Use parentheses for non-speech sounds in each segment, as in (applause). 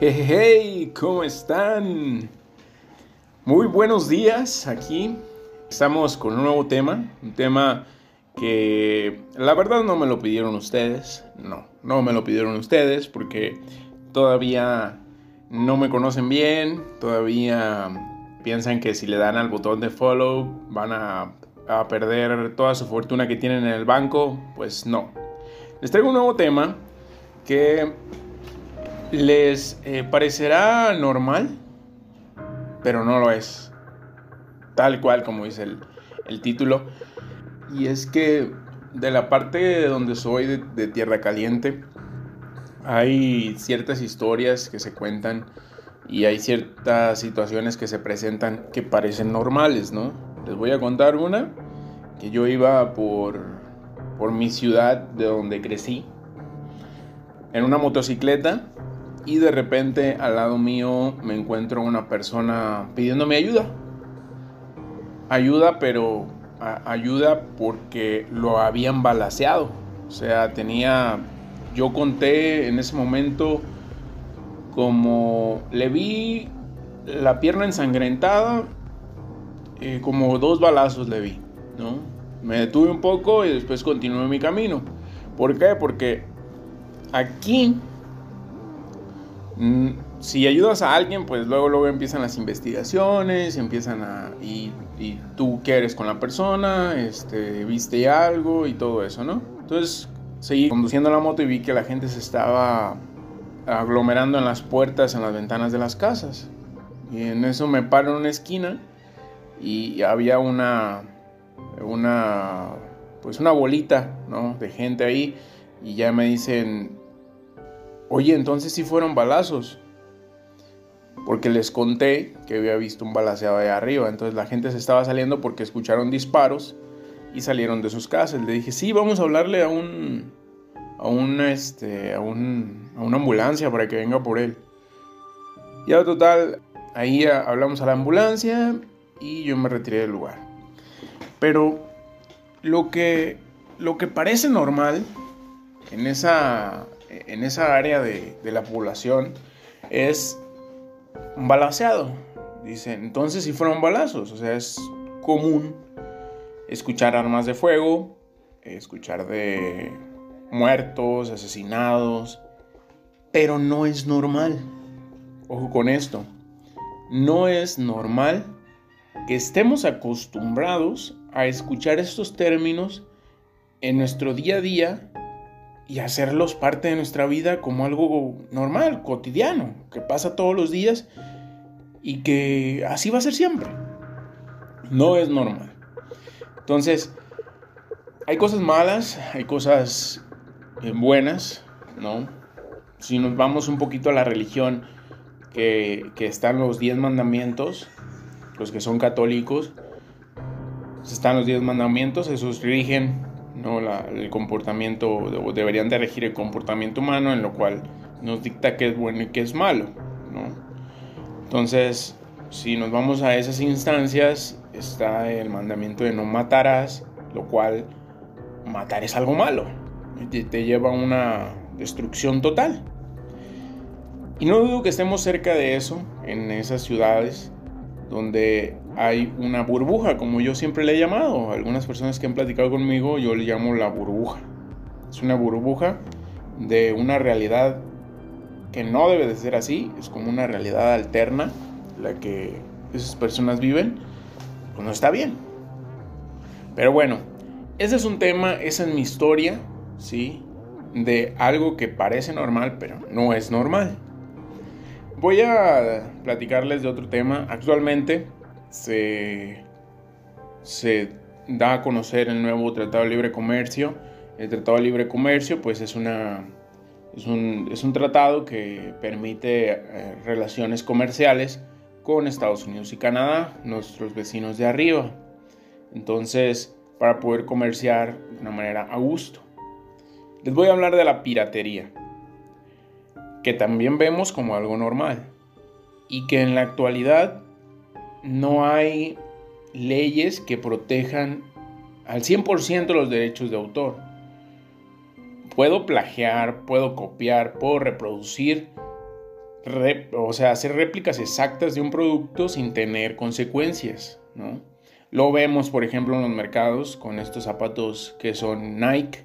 Hey, ¿cómo están? Muy buenos días aquí. Estamos con un nuevo tema, un tema que la verdad no me lo pidieron ustedes, no, no me lo pidieron ustedes porque todavía no me conocen bien, todavía piensan que si le dan al botón de follow van a, a perder toda su fortuna que tienen en el banco, pues no. Les traigo un nuevo tema que les eh, parecerá normal, pero no lo es. Tal cual como dice el, el título. Y es que de la parte de donde soy, de, de, Tierra Caliente, hay ciertas historias que se cuentan y hay ciertas situaciones que se presentan que parecen normales, ¿no? Les voy a contar una, que yo iba por, por mi ciudad de donde crecí, en una motocicleta y de repente al lado mío me encuentro una persona pidiéndome ayuda. Ayuda, pero ayuda porque lo habían balaseado. O sea, tenía, yo conté en ese momento como le vi la pierna ensangrentada, eh, como dos balazos le vi, ¿no? Me detuve un poco y después continué mi camino. ¿Por qué? Porque aquí si ayudas a alguien, pues luego, luego empiezan las investigaciones, empiezan a... Y, y, tú qué eres con la persona, este, viste algo y todo eso, ¿no? Entonces seguí conduciendo la moto y vi que la gente se estaba aglomerando en las puertas, en las ventanas de las casas. Y en eso me paro en una esquina y había una, una, pues una bolita, ¿no? De gente ahí y ya me dicen, Oye, entonces sí fueron balazos. Porque les conté que había visto un balaseado ahí arriba. Entonces la gente se estaba saliendo porque escucharon disparos y salieron de sus casas. Le dije, sí, vamos a hablarle a un. a una, este. a, un, a una ambulancia para que venga por él. Y al total, ahí hablamos a la ambulancia y yo me retiré del lugar. Pero lo que. lo que parece normal en esa en esa área de, la población es balanceado. Dicen, entonces si fueron balazos, o sea, es común escuchar armas de fuego, escuchar de muertos, asesinados, pero no es normal. Ojo con esto, no es normal que estemos acostumbrados a escuchar estos términos en nuestro día a día y hacerlos parte de nuestra vida como algo normal, cotidiano, que pasa todos los días y que así va a ser siempre. No es normal. Entonces, hay cosas malas, hay cosas eh, buenas, ¿no? Si nos vamos un poquito a la religión que, que están los diez mandamientos, los que son católicos, están los diez mandamientos, esos rigen ¿no? el comportamiento, deberían de regir el comportamiento humano, en lo cual nos dicta qué es bueno y qué es malo, ¿no? Entonces, si nos vamos a esas instancias, está el mandamiento de no matarás, lo cual matar es algo malo, te, te lleva a una destrucción total. Y no dudo que estemos cerca de eso, en esas ciudades, donde hay una burbuja, como yo siempre le he llamado. Algunas personas que han platicado conmigo, yo le llamo la burbuja. Es una burbuja de una realidad que no debe de ser así, es como una realidad alterna, la que esas personas viven, pues no está bien. Pero bueno, ese es un tema, esa es mi historia, ¿sí? De algo que parece normal, pero no es normal. Voy a platicarles de otro tema. Actualmente se, se da a conocer el nuevo Tratado de Libre Comercio. El Tratado de Libre Comercio pues es, una, es, un, es un tratado que permite eh, relaciones comerciales con Estados Unidos y Canadá, nuestros vecinos de arriba. Entonces, para poder comerciar de una manera a gusto. Les voy a hablar de la piratería que también vemos como algo normal y que en la actualidad no hay leyes que protejan al 100% los derechos de autor. Puedo plagiar, puedo copiar, puedo reproducir o sea, hacer réplicas exactas de un producto sin tener consecuencias, ¿no? Lo vemos, por ejemplo, en los mercados con estos zapatos que son Nike,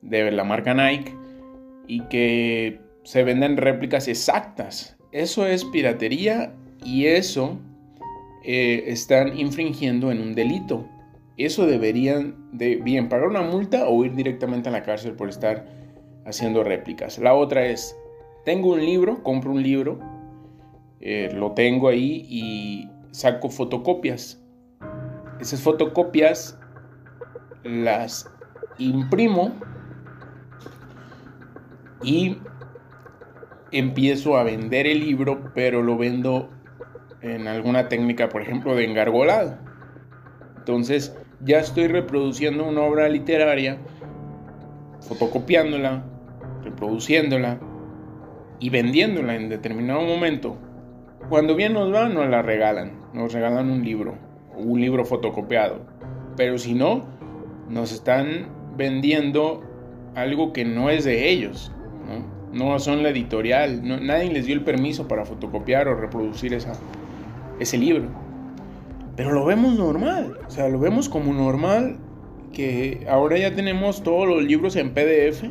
de la marca Nike, y que se venden réplicas exactas. Eso es piratería y eso eh, están infringiendo en un delito. Eso deberían de bien pagar una multa o ir directamente a la cárcel por estar haciendo réplicas. La otra es, tengo un libro, compro un libro, eh, lo tengo ahí y saco fotocopias. Esas fotocopias las imprimo y empiezo a vender el libro, pero lo vendo en alguna técnica, por ejemplo, de engargolado. Entonces, ya estoy reproduciendo una obra literaria, fotocopiándola, reproduciéndola y vendiéndola en determinado momento. Cuando bien nos va, nos la regalan. Nos regalan un libro, un libro fotocopiado. Pero si no, nos están vendiendo algo que no es de ellos. No, son la editorial. nadie les dio el permiso para fotocopiar o reproducir esa, ese libro. Pero lo vemos normal. O sea, lo vemos como normal que ahora ya tenemos todos los libros en PDF.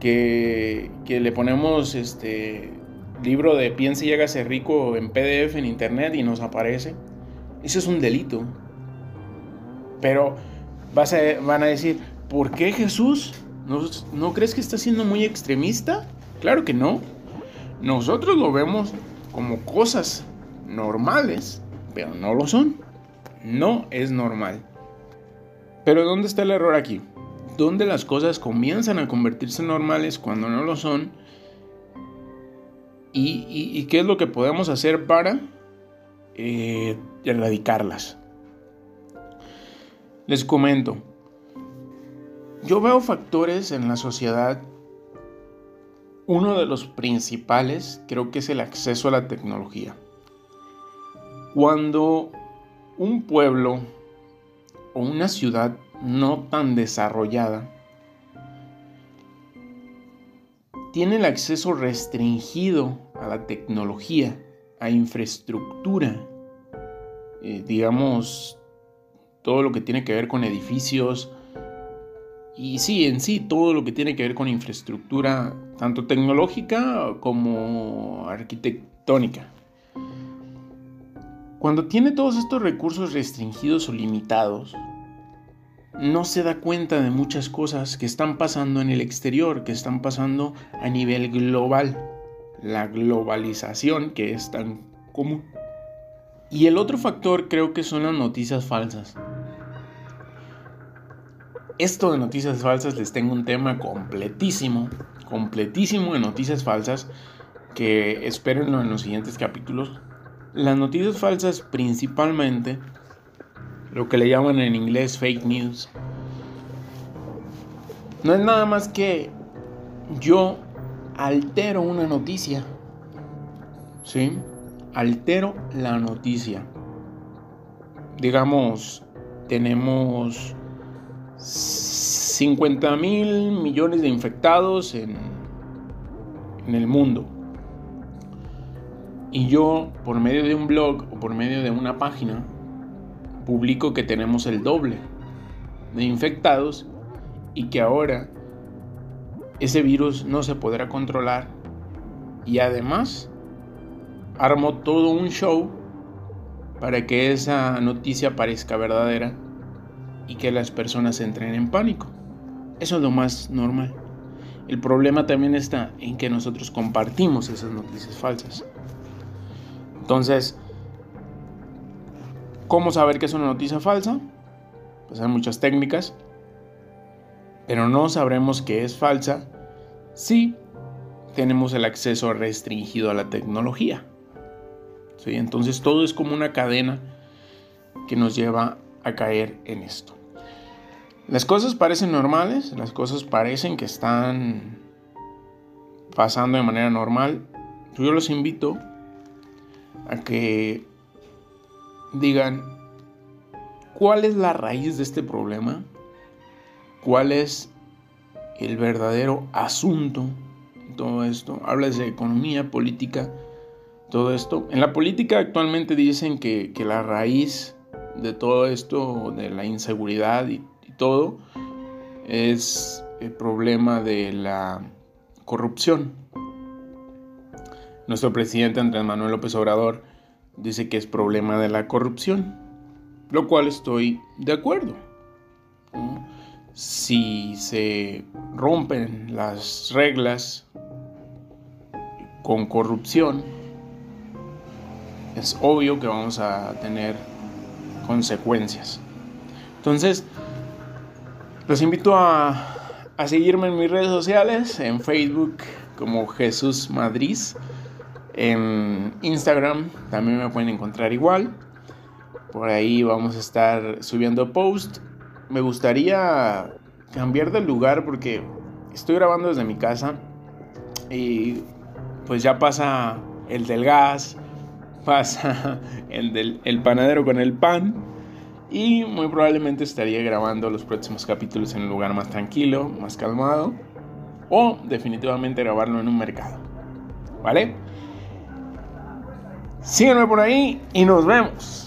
Que, que le ponemos este libro de Piense y hágase rico en PDF en internet y nos aparece. Eso es un delito. Pero vas a, van a decir, ¿por qué Jesús? ¿No, crees que está siendo muy extremista? Claro que no. Nosotros lo vemos como cosas normales, pero no lo son. No es normal. Pero ¿dónde está el error aquí? ¿Dónde las cosas comienzan a convertirse normales cuando no lo son? ¿Y, qué es lo que podemos hacer para eh, erradicarlas? Les comento, yo veo factores en la sociedad. Uno de los principales creo que es el acceso a la tecnología. Cuando un pueblo o una ciudad no tan desarrollada tiene el acceso restringido a la tecnología, a infraestructura, eh, digamos, todo lo que tiene que ver con edificios, y sí, en sí, todo lo que tiene que ver con infraestructura, tanto tecnológica como arquitectónica. Cuando tiene todos estos recursos restringidos o limitados, no se da cuenta de muchas cosas que están pasando en el exterior, que están pasando a nivel global. La globalización que es tan común. Y el otro factor creo que son las noticias falsas. Esto de noticias falsas les tengo un tema completísimo, completísimo de noticias falsas que espérenlo en los siguientes capítulos. Las noticias falsas principalmente, lo que le llaman en inglés fake news, no es nada más que yo altero una noticia. ¿Sí? Altero la noticia. Digamos, tenemos 50 mil millones de infectados en, en el mundo. Y yo, por medio de un blog o por medio de una página, publico que tenemos el doble de infectados y que ahora ese virus no se podrá controlar. Y además, armo todo un show para que esa noticia parezca verdadera y que las personas entren en pánico. Eso es lo más normal. El problema también está en que nosotros compartimos esas noticias falsas. Entonces, ¿cómo saber que es una noticia falsa? Pues hay muchas técnicas, pero no sabremos que es falsa si tenemos el acceso restringido a la tecnología. ¿Sí? Entonces todo es como una cadena que nos lleva a caer en esto. Las cosas parecen normales, las cosas parecen que están pasando de manera normal. Yo los invito a que digan cuál es la raíz de este problema, cuál es el verdadero asunto todo esto, hablas de economía, política, todo esto. En la política actualmente dicen que, la raíz de todo esto, de la inseguridad y todo, es el problema de la corrupción. Nuestro presidente Andrés Manuel López Obrador dice que es problema de la corrupción, lo cual estoy de acuerdo. Si se rompen las reglas con corrupción, es obvio que vamos a tener consecuencias. Entonces, los invito a, a seguirme en mis redes sociales, en Facebook como Jesús Madrid, en Instagram también me pueden encontrar igual. Por ahí vamos a estar subiendo post. Me gustaría cambiar de lugar porque estoy grabando desde mi casa y pues ya pasa el del gas, (laughs) pasa el del el panadero con el pan y muy probablemente estaría grabando los próximos capítulos en un lugar más tranquilo, más calmado o definitivamente grabarlo en un mercado. ¿Vale? Sígueme por ahí y nos vemos.